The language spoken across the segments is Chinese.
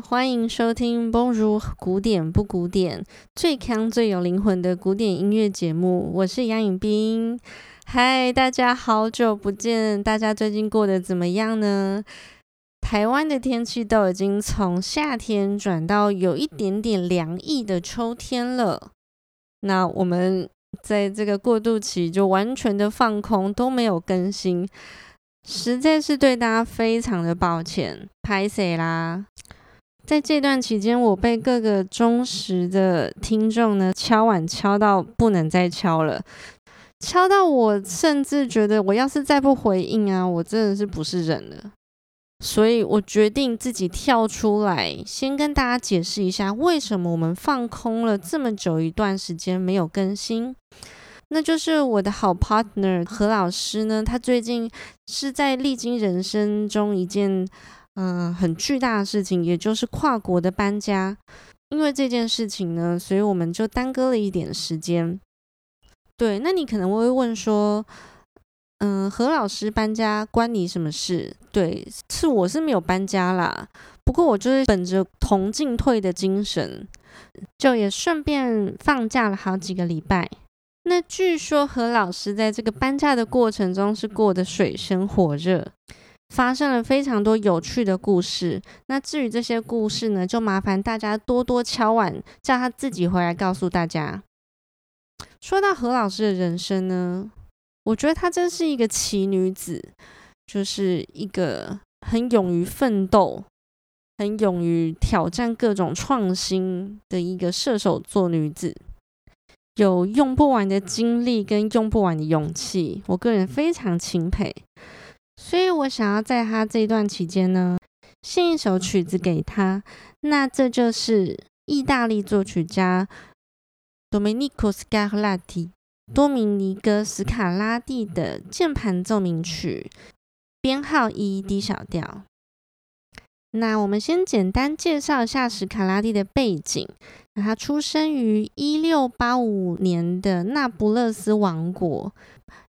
欢迎收听《Bonjour 古典不古典》，最强最有灵魂的古典音乐节目。我是杨颖冰。嗨，大家好久不见，大家最近过得怎么样呢？台湾的天气都已经从夏天转到有一点点凉意的秋天了。那我们在这个过渡期就完全的放空，都没有更新，实在是对大家非常的抱歉，拍谢啦。在这段期间，我被各个忠实的听众呢敲碗敲到不能再敲了，敲到我甚至觉得我要是再不回应啊，我真的是不是人了。所以我决定自己跳出来，先跟大家解释一下为什么我们放空了这么久一段时间没有更新。那就是我的好 partner 何老师呢，他最近是在历经人生中一件。嗯、很巨大的事情，也就是跨国的搬家。因为这件事情呢，所以我们就耽搁了一点时间。对，那你可能会问说，嗯、何老师搬家关你什么事？对，是我是没有搬家啦。不过我就是本着同进退的精神，就也顺便放假了好几个礼拜。那据说何老师在这个搬家的过程中是过得水深火热。发生了非常多有趣的故事。那至于这些故事呢，就麻烦大家多多敲碗，叫他自己回来告诉大家。说到何老师的人生呢，我觉得她真是一个奇女子，就是一个很勇于奋斗、很勇于挑战各种创新的一个射手座女子，有用不完的精力跟用不完的勇气，我个人非常钦佩。所以我想要在他这段期间呢，献一首曲子给他。那这就是意大利作曲家 Domenico Scarlatti 多米尼哥·斯卡拉蒂的键盘奏鸣曲，编号一 D 小调。那我们先简单介绍一下史卡拉蒂的背景。那他出生于一六八五年的那不勒斯王国。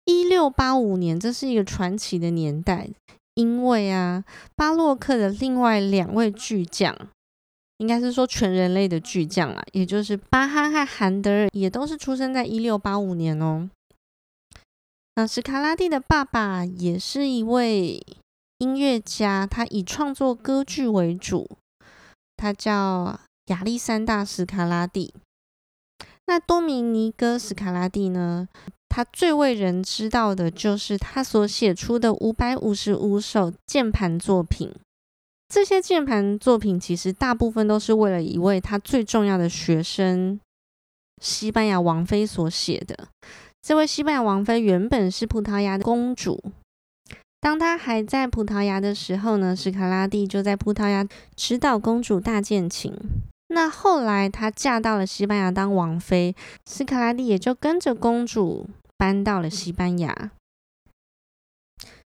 一六八五年，这是一个传奇的年代，因为啊，巴洛克的另外两位巨匠，应该是说全人类的巨匠啊，也就是巴哈和韩德尔，也都是出生在一六八五年哦。那史卡拉蒂的爸爸也是一位音乐家，他以创作歌剧为主，他叫亚历山大·史卡拉蒂。那多米尼哥·史卡拉蒂呢？他最为人知道的就是他所写出的五百五十五首键盘作品。这些键盘作品其实大部分都是为了一位他最重要的学生——西班牙王妃所写的。这位西班牙王妃原本是葡萄牙的公主。当她还在葡萄牙的时候呢，史卡拉蒂就在葡萄牙指导公主大键琴。那后来她嫁到了西班牙当王妃，斯卡拉蒂也就跟着公主。搬到了西班牙，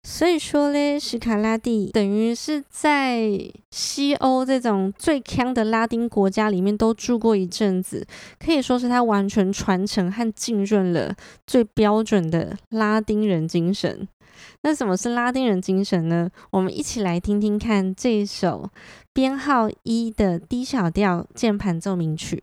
所以说嘞，史卡拉蒂等于是在西欧这种最强的拉丁国家里面都住过一阵子，可以说是他完全传承和浸润了最标准的拉丁人精神。那什么是拉丁人精神呢？我们一起来听听看这首编号一的 D 小调键盘奏鸣曲。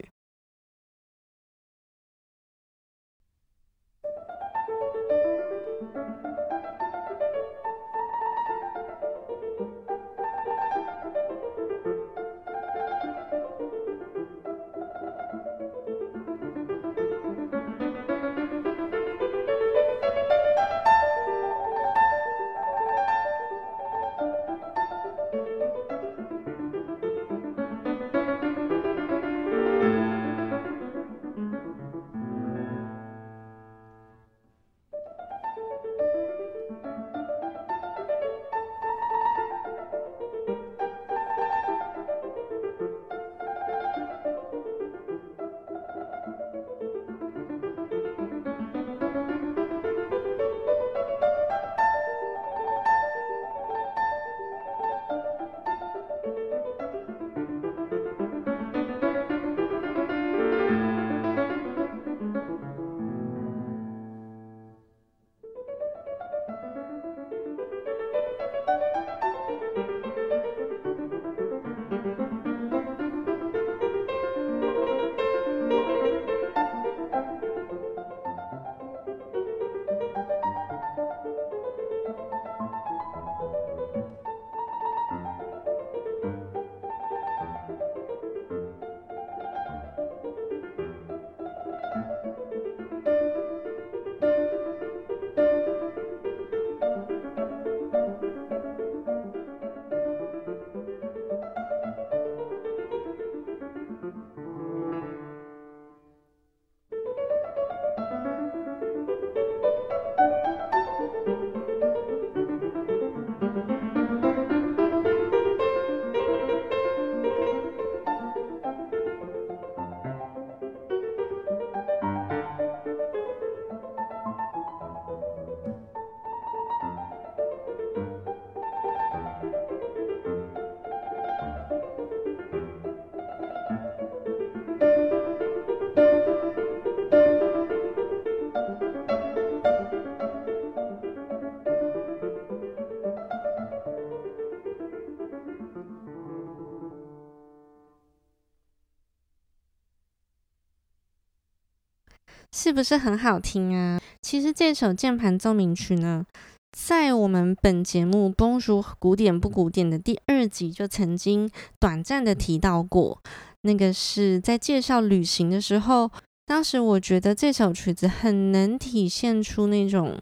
是不是很好听啊？其实这首键盘奏鸣曲呢，在我们本节目《Bonjour 古典不古典》的第二集就曾经短暂的提到过。那个是在介绍旅行的时候，当时我觉得这首曲子很能体现出那种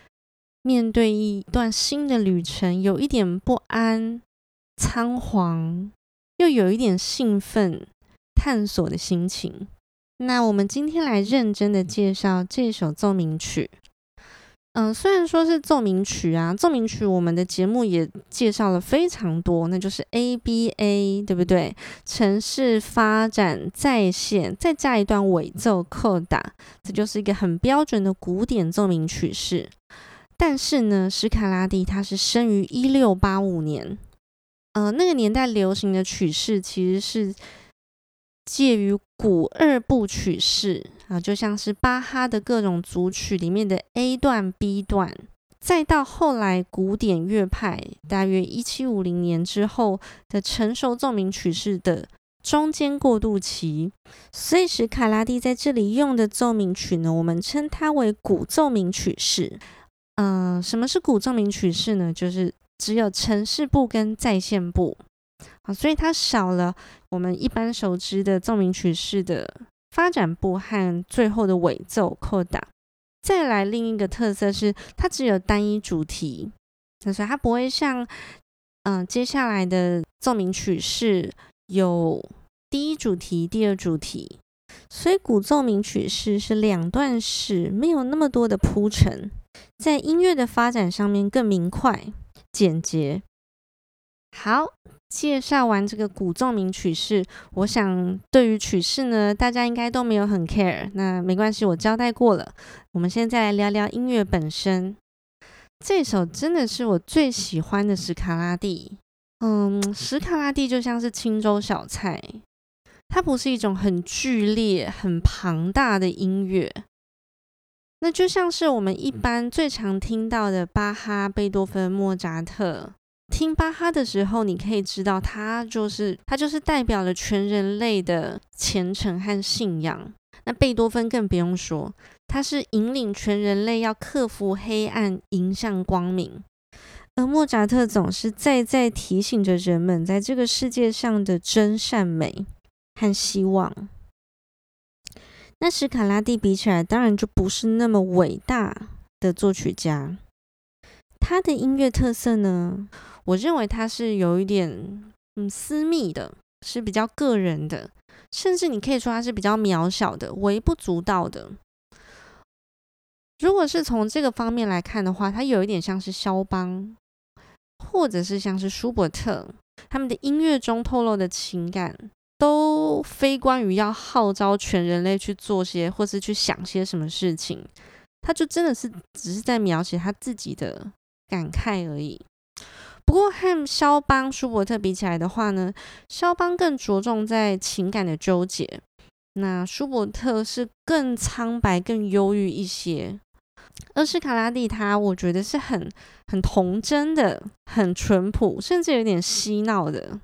面对一段新的旅程，有一点不安、仓皇，又有一点兴奋、探索的心情。那我们今天来认真的介绍这首奏鸣曲。嗯，虽然说是奏鸣曲啊，奏鸣曲我们的节目也介绍了非常多，那就是 ABA，对不对？城市发展再现，再加一段尾奏扣打，这就是一个很标准的古典奏鸣曲式。但是呢，史卡拉第他是生于一六八五年，呃，那个年代流行的曲式其实是。介于古二部曲式啊，就像是巴哈的各种组曲里面的 A 段、B 段，再到后来古典乐派，大约一七五零年之后的成熟奏鸣曲式的中间过渡期。所以史卡拉第在这里用的奏鸣曲呢，我们称它为古奏鸣曲式。嗯、什么是古奏鸣曲式呢？就是只有程式部跟再现部。所以它少了我们一般熟知的奏鸣曲式的发展部和最后的尾奏扣打。再来另一个特色是，它只有单一主题，所以它不会像嗯、接下来的奏鸣曲式有第一主题、第二主题。所以古奏鸣曲式是两段式，没有那么多的铺陈，在音乐的发展上面更明快、简洁。好。介绍完这个古奏鸣曲式，我想对于曲式呢，大家应该都没有很 care。那没关系，我交代过了。我们现在来聊聊音乐本身。这首真的是我最喜欢的史卡拉第。嗯，史卡拉第就像是青州小菜，它不是一种很剧烈、很庞大的音乐。那就像是我们一般最常听到的巴哈、贝多芬、莫扎特。听巴哈的时候，你可以知道，他就是他就是代表了全人类的虔诚和信仰。那贝多芬更不用说，他是引领全人类要克服黑暗，迎向光明。而莫扎特总是再再提醒着人们，在这个世界上的真善美和希望。那史卡拉第比起来，当然就不是那么伟大的作曲家。他的音乐特色呢？我认为他是有一点嗯私密的，是比较个人的，甚至你可以说他是比较渺小的、微不足道的。如果是从这个方面来看的话，他有一点像是肖邦，或者是像是舒伯特，他们的音乐中透露的情感，都非关于要号召全人类去做些或是去想些什么事情，他就真的是只是在描写他自己的感慨而已。不过和肖邦、舒伯特比起来的话呢，肖邦更着重在情感的纠结，那舒伯特是更苍白、更忧郁一些。而是卡拉蒂他，我觉得是很很童真的，很淳朴，甚至有点嬉闹的。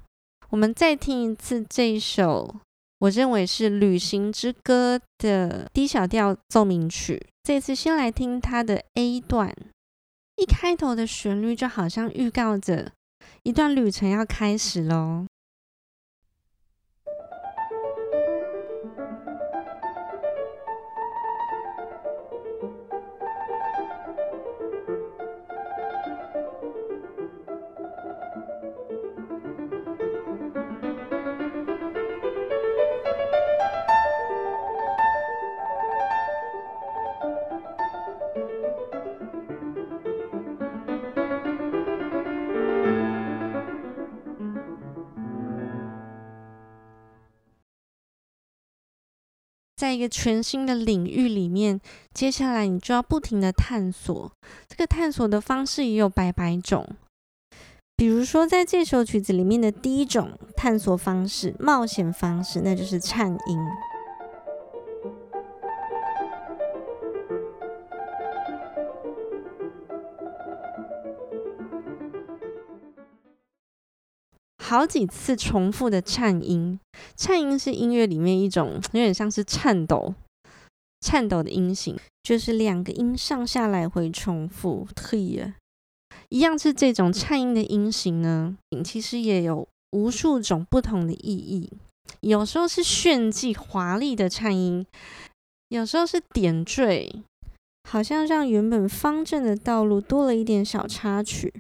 我们再听一次这一首，我认为是《旅行之歌》的 D 小调奏鸣曲。这次先来听它的 A 段。一开头的旋律就好像预告着一段旅程要开始喽。在一个全新的领域里面，接下来你就要不停的探索。这个探索的方式也有百百种。比如说，在这首曲子里面的第一种探索方式、冒险方式，那就是颤音。好几次重复的颤音，颤音是音乐里面一种 有点像是颤抖，颤抖的音型，就是两个音上下来回重复。嘿，一样是这种颤音的音型呢，其实也有无数种不同的意义。有时候是炫技华丽的颤音，有时候是点缀，好像让原本方正的道路多了一点小插曲。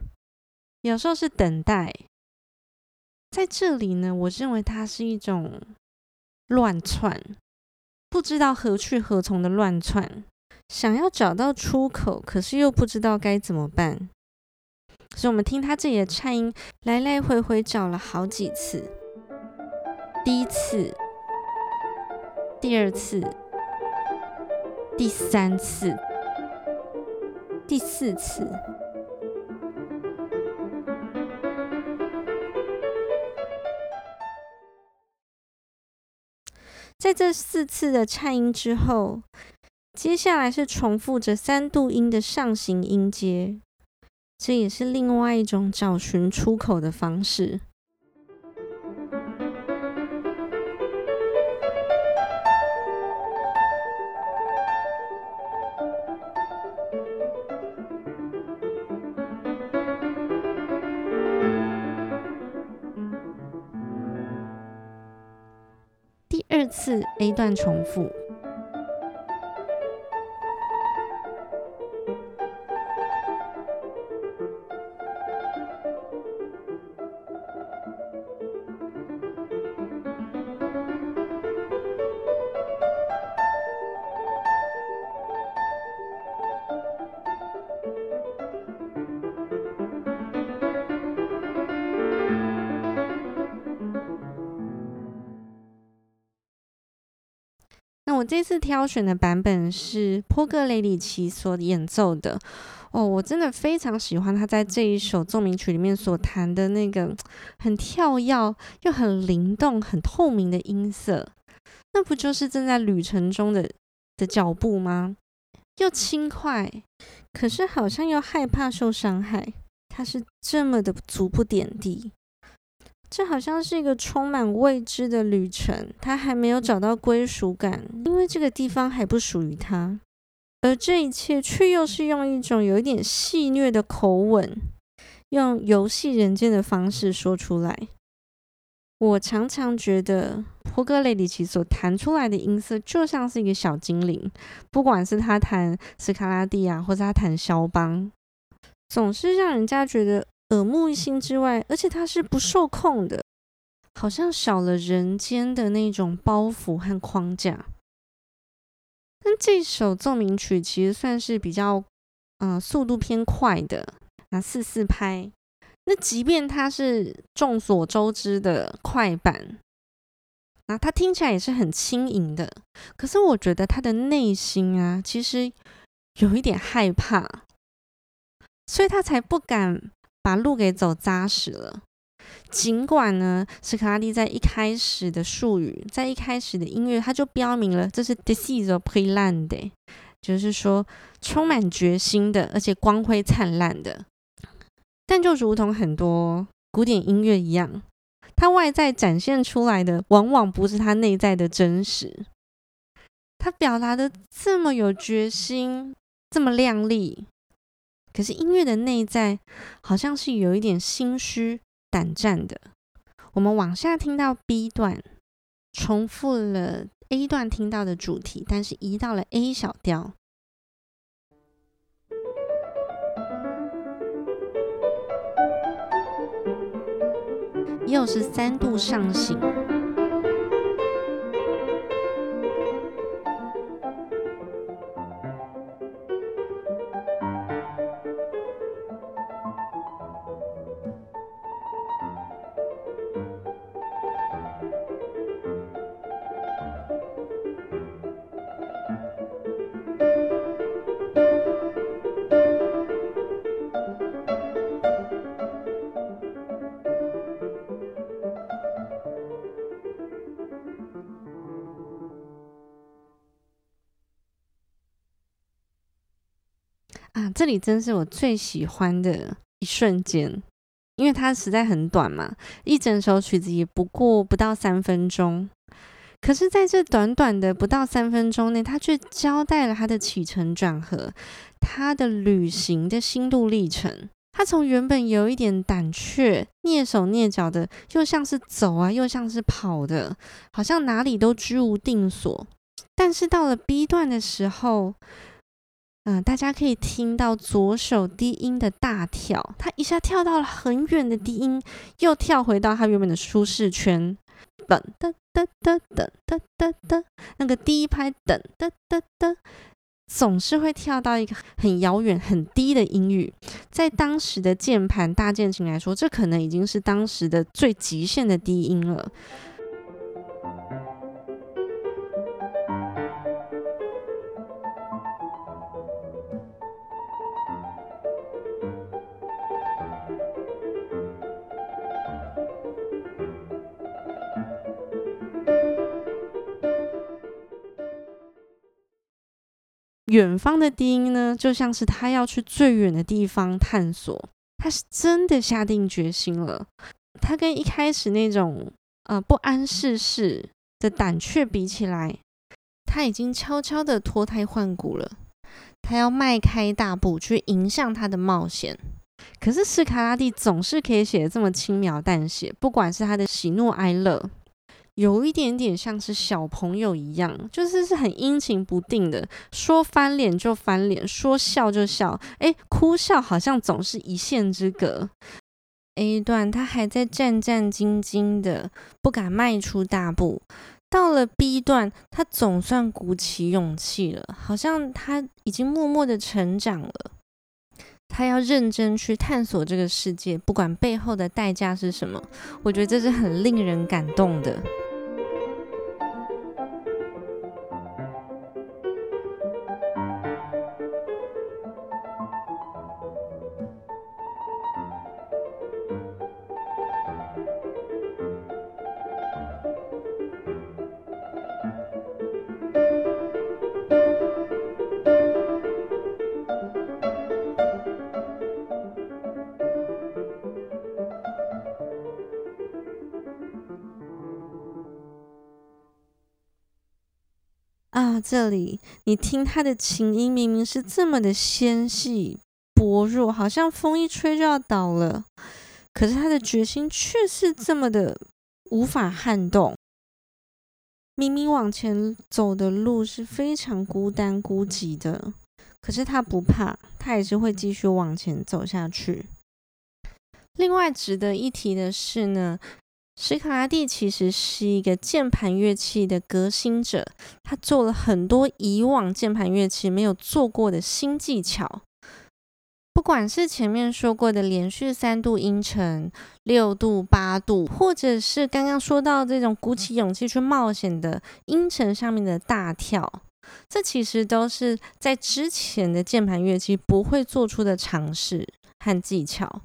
有时候是等待，在这里呢，我认为它是一种乱窜。不知道何去何从的乱窜，想要找到出口，可是又不知道该怎么办。所以，我们听他这里的颤音，来来回回找了好几次。第一次，第二次，第三次，第四次。在这四次的颤音之后，接下来是重复着三度音的上行音阶，这也是另外一种找寻出口的方式。次 A 段重复。次挑选的版本是波格雷里奇所演奏的哦，我真的非常喜欢他在这一首奏鸣曲里面所弹的那个很跳跃又很灵动、很透明的音色，那不就是正在旅程中的的脚步吗？又轻快，可是好像又害怕受伤害，他是这么的足不点地。这好像是一个充满未知的旅程，他还没有找到归属感，因为这个地方还不属于他。而这一切却又是用一种有一点戏谑的口吻，用游戏人间的方式说出来。我常常觉得波格雷里奇所弹出来的音色就像是一个小精灵，不管是他弹斯卡拉蒂亚，或是他弹肖邦，总是让人家觉得。耳目一新之外，而且它是不受控的，好像少了人间的那种包袱和框架。那这首奏鸣曲其实算是比较，嗯、呃，速度偏快的，那四四拍。那即便它是众所周知的快板，那它听起来也是很轻盈的。可是我觉得他的内心啊，其实有一点害怕，所以他才不敢。把路给走扎实了。尽管呢，斯卡拉蒂在一开始的术语，在一开始的音乐，他就标明了这是 deciso brillante，就是说充满决心的，而且光辉灿烂的。但就如同很多古典音乐一样，它外在展现出来的，往往不是它内在的真实。它表达的这么有决心，这么亮丽。可是音乐的内在好像是有一点心虚胆战的。我们往下听到 B 段，重复了 A 段听到的主题，但是移到了 A 小调，又是三度上行。这里真是我最喜欢的一瞬间，因为它实在很短嘛，一整首曲子也不过不到三分钟，可是在这短短的不到三分钟内，他却交代了他的起承转合，他的旅行的心路历程。他从原本有一点胆怯、蹑手蹑脚的，又像是走啊，又像是跑的，好像哪里都居无定所。但是到了 B 段的时候，嗯、大家可以听到左手低音的大跳，他一下跳到了很远的低音，又跳回到他原本的舒适圈，噔噔噔噔噔噔噔噔，那个第一拍噔噔噔噔，总是会跳到一个很遥远、很低的音域，在当时的键盘大键琴来说，这可能已经是当时的最极限的低音了。远方的低音呢，就像是他要去最远的地方探索，他是真的下定决心了。他跟一开始那种呃不谙世事的胆怯比起来，他已经悄悄的脱胎换骨了。他要迈开大步去迎向他的冒险。可是斯卡拉蒂总是可以写得这么轻描淡写，不管是他的喜怒哀乐。有一点点像是小朋友一样，就是是很阴晴不定的，说翻脸就翻脸，说笑就笑，诶，哭笑好像总是一线之隔。A 段他还在战战兢兢的，不敢迈出大步，到了 B 段，他总算鼓起勇气了，好像他已经默默的成长了。他要认真去探索这个世界，不管背后的代价是什么，我觉得这是很令人感动的。啊，这里你听他的琴音，明明是这么的纤细薄弱，好像风一吹就要倒了。可是他的决心却是这么的无法撼动。明明往前走的路是非常孤单孤寂的，可是他不怕，他也是会继续往前走下去。另外值得一提的是呢。史卡拉蒂其实是一个键盘乐器的革新者，他做了很多以往键盘乐器没有做过的新技巧。不管是前面说过的连续三度音程、六度、八度，或者是刚刚说到这种鼓起勇气去冒险的音程上面的大跳，这其实都是在之前的键盘乐器不会做出的尝试和技巧。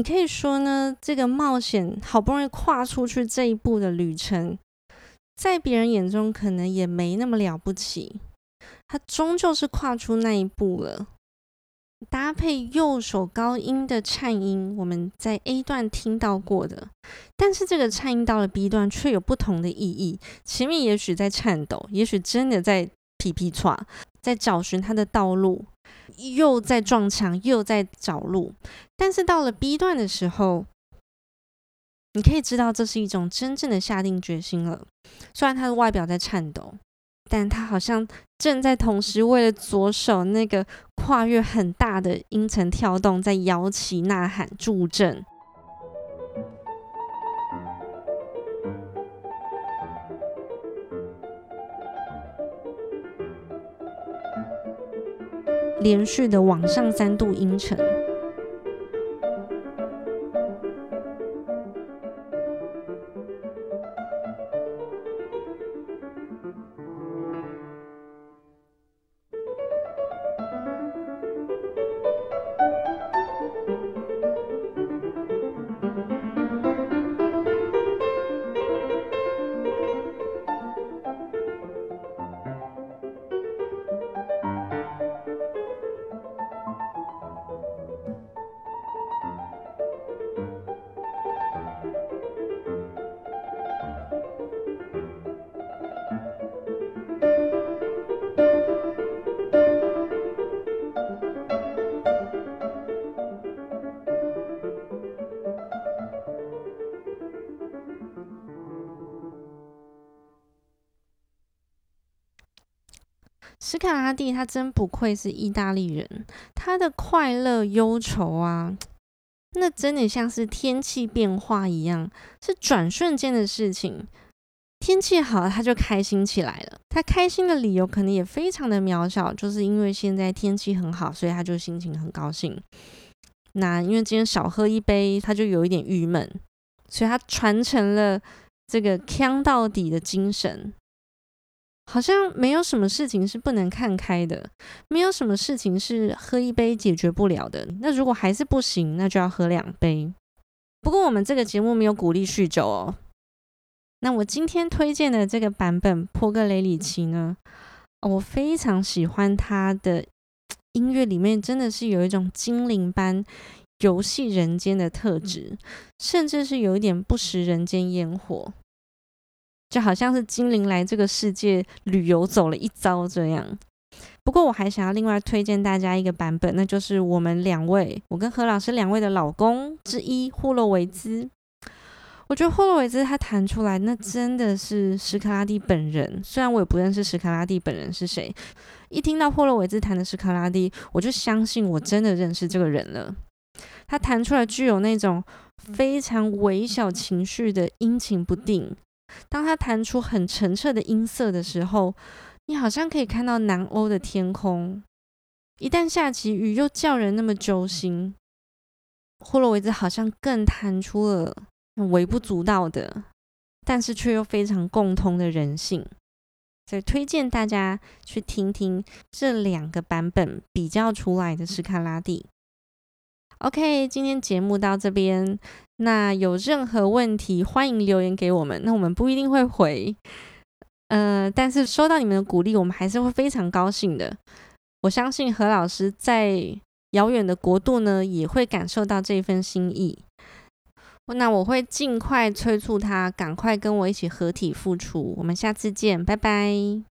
你可以说呢，这个冒险好不容易跨出去这一步的旅程，在别人眼中可能也没那么了不起。他终究是跨出那一步了。搭配右手高音的颤音，我们在 A 段听到过的，但是这个颤音到了 B 段却有不同的意义。前面也许在颤抖，也许真的在皮皮剉，在找寻他的道路。又在撞墙，又在找路，但是到了 B 段的时候，你可以知道这是一种真正的下定决心了。虽然他的外表在颤抖，但他好像正在同时为了左手那个跨越很大的音层跳动，在摇旗呐喊助阵。连续的往上三度音程。卡拉蒂他真不愧是意大利人，他的快乐忧愁啊，那真的像是天气变化一样，是转瞬间的事情。天气好，他就开心起来了。他开心的理由可能也非常的渺小，就是因为现在天气很好，所以他就心情很高兴。那因为今天少喝一杯，他就有一点郁闷，所以他传承了这个锵到底的精神。好像没有什么事情是不能看开的，没有什么事情是喝一杯解决不了的。那如果还是不行，那就要喝两杯。不过我们这个节目没有鼓励酗酒哦。那我今天推荐的这个版本波格雷里奇呢，我非常喜欢他的音乐，里面真的是有一种精灵般游戏人间的特质，甚至是有一点不食人间烟火。就好像是精灵来这个世界旅游走了一遭这样。不过我还想要另外推荐大家一个版本，那就是我们两位，我跟何老师两位的老公之一霍洛维兹。我觉得霍洛维兹他弹出来，那真的是史卡拉蒂本人。虽然我也不认识史卡拉蒂本人是谁，一听到霍洛维兹弹的史卡拉蒂，我就相信我真的认识这个人了。他弹出来具有那种非常微小情绪的阴晴不定。当他弹出很澄澈的音色的时候，你好像可以看到南欧的天空。一旦下起雨，又叫人那么揪心。霍洛维兹好像更弹出了微不足道的，但是却又非常共通的人性。所以推荐大家去听听这两个版本比较出来的斯卡拉蒂。OK，今天节目到这边。那有任何问题，欢迎留言给我们。那我们不一定会回，呃，但是收到你们的鼓励，我们还是会非常高兴的。我相信何老师在遥远的国度呢，也会感受到这份心意。那我会尽快催促他，赶快跟我一起合体复出。我们下次见，拜拜。